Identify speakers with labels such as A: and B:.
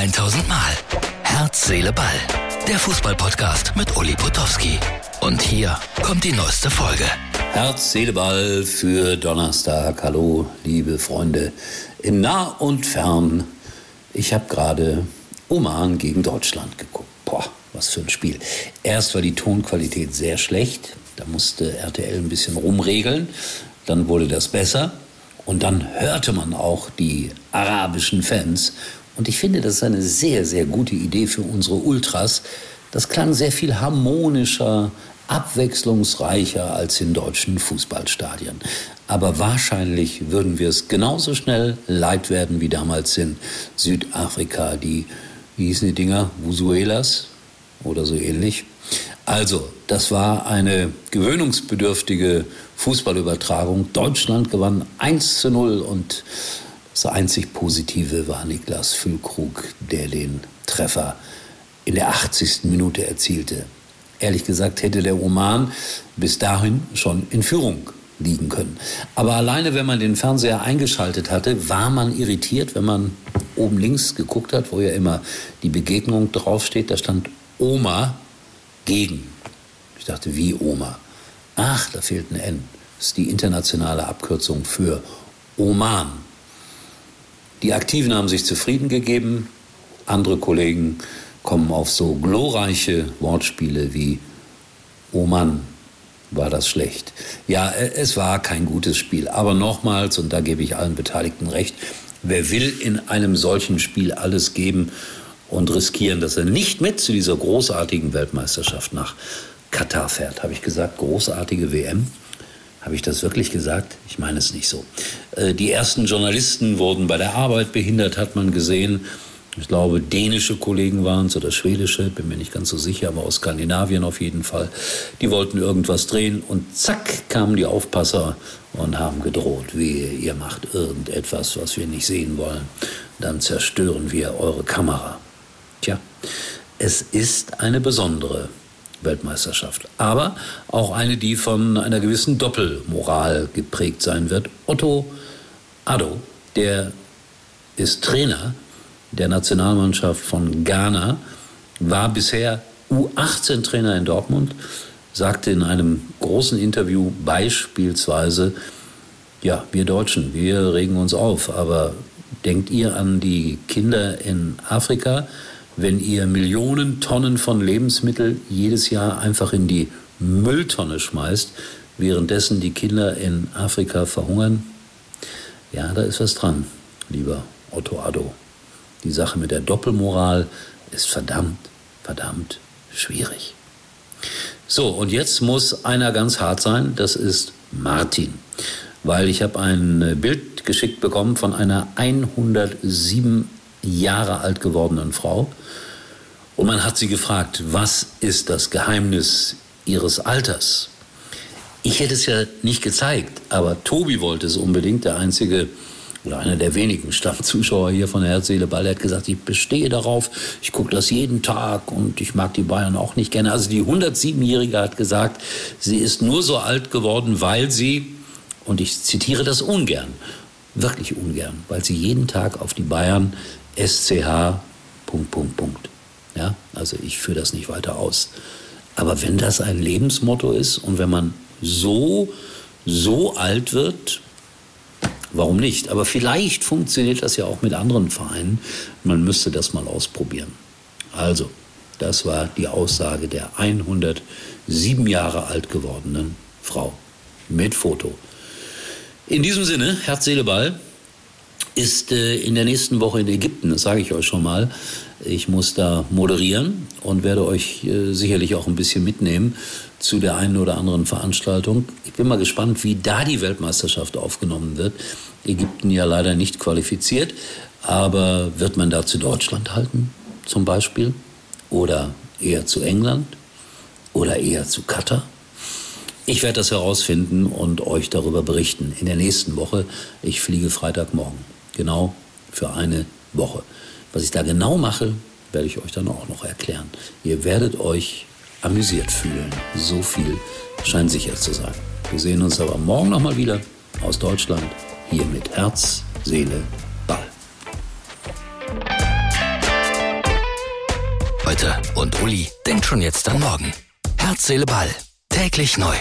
A: 1000 Mal. Herz, Seele, Ball. Der Fußballpodcast mit Uli Potowski. Und hier kommt die neueste Folge.
B: Herz, Seele, Ball für Donnerstag. Hallo, liebe Freunde in nah und fern. Ich habe gerade Oman gegen Deutschland geguckt. Boah, was für ein Spiel. Erst war die Tonqualität sehr schlecht. Da musste RTL ein bisschen rumregeln. Dann wurde das besser. Und dann hörte man auch die arabischen Fans. Und ich finde, das ist eine sehr, sehr gute Idee für unsere Ultras. Das klang sehr viel harmonischer, abwechslungsreicher als in deutschen Fußballstadien. Aber wahrscheinlich würden wir es genauso schnell leid werden wie damals in Südafrika. Die, wie hießen die Dinger? Vusuelas oder so ähnlich. Also, das war eine gewöhnungsbedürftige Fußballübertragung. Deutschland gewann 1 zu 0 und das einzig Positive war Niklas Füllkrug, der den Treffer in der 80. Minute erzielte. Ehrlich gesagt hätte der Oman bis dahin schon in Führung liegen können. Aber alleine, wenn man den Fernseher eingeschaltet hatte, war man irritiert, wenn man oben links geguckt hat, wo ja immer die Begegnung draufsteht. Da stand Oma gegen. Ich dachte, wie Oma? Ach, da fehlt ein N. Das ist die internationale Abkürzung für Oman. Die Aktiven haben sich zufrieden gegeben. Andere Kollegen kommen auf so glorreiche Wortspiele wie Oman war das schlecht. Ja, es war kein gutes Spiel. Aber nochmals, und da gebe ich allen Beteiligten recht, wer will in einem solchen Spiel alles geben und riskieren, dass er nicht mit zu dieser großartigen Weltmeisterschaft nach Katar fährt. Habe ich gesagt, großartige WM? Habe ich das wirklich gesagt? Ich meine es nicht so. Äh, die ersten Journalisten wurden bei der Arbeit behindert, hat man gesehen. Ich glaube, dänische Kollegen waren es oder schwedische, bin mir nicht ganz so sicher, aber aus Skandinavien auf jeden Fall. Die wollten irgendwas drehen und zack kamen die Aufpasser und haben gedroht, wie ihr macht irgendetwas, was wir nicht sehen wollen, dann zerstören wir eure Kamera. Tja, es ist eine besondere Weltmeisterschaft. Aber auch eine, die von einer gewissen Doppelmoral geprägt sein wird. Otto Addo, der ist Trainer der Nationalmannschaft von Ghana, war bisher U18-Trainer in Dortmund, sagte in einem großen Interview beispielsweise, ja, wir Deutschen, wir regen uns auf, aber denkt ihr an die Kinder in Afrika, wenn ihr Millionen Tonnen von Lebensmitteln jedes Jahr einfach in die Mülltonne schmeißt, währenddessen die Kinder in Afrika verhungern? Ja, da ist was dran, lieber Otto Addo. Die Sache mit der Doppelmoral ist verdammt, verdammt schwierig. So, und jetzt muss einer ganz hart sein, das ist Martin. Weil ich habe ein Bild geschickt bekommen von einer 107 Jahre alt gewordenen Frau. Und man hat sie gefragt, was ist das Geheimnis ihres Alters? Ich hätte es ja nicht gezeigt, aber Tobi wollte es unbedingt, der einzige oder einer der wenigen Stammzuschauer hier von der Herzseele Ball, der hat gesagt, ich bestehe darauf, ich gucke das jeden Tag und ich mag die Bayern auch nicht gerne. Also die 107-Jährige hat gesagt, sie ist nur so alt geworden, weil sie, und ich zitiere das ungern, wirklich ungern, weil sie jeden Tag auf die Bayern SCH Punkt, Punkt, Punkt. Ja, also ich führe das nicht weiter aus. Aber wenn das ein Lebensmotto ist und wenn man so, so alt wird, warum nicht? Aber vielleicht funktioniert das ja auch mit anderen Vereinen. Man müsste das mal ausprobieren. Also, das war die Aussage der 107 Jahre alt gewordenen Frau mit Foto. In diesem Sinne, Herz, Seele, Ball ist äh, in der nächsten Woche in Ägypten, das sage ich euch schon mal. Ich muss da moderieren und werde euch äh, sicherlich auch ein bisschen mitnehmen zu der einen oder anderen Veranstaltung. Ich bin mal gespannt, wie da die Weltmeisterschaft aufgenommen wird. Ägypten ja leider nicht qualifiziert, aber wird man da zu Deutschland halten zum Beispiel oder eher zu England oder eher zu Katar? Ich werde das herausfinden und euch darüber berichten in der nächsten Woche. Ich fliege Freitagmorgen, genau für eine Woche. Was ich da genau mache, werde ich euch dann auch noch erklären. Ihr werdet euch amüsiert fühlen. So viel scheint sicher zu sein. Wir sehen uns aber morgen nochmal wieder aus Deutschland, hier mit Herz, Seele, Ball.
A: heute und Uli denkt schon jetzt an morgen. Herz, Seele, Ball. Täglich neu.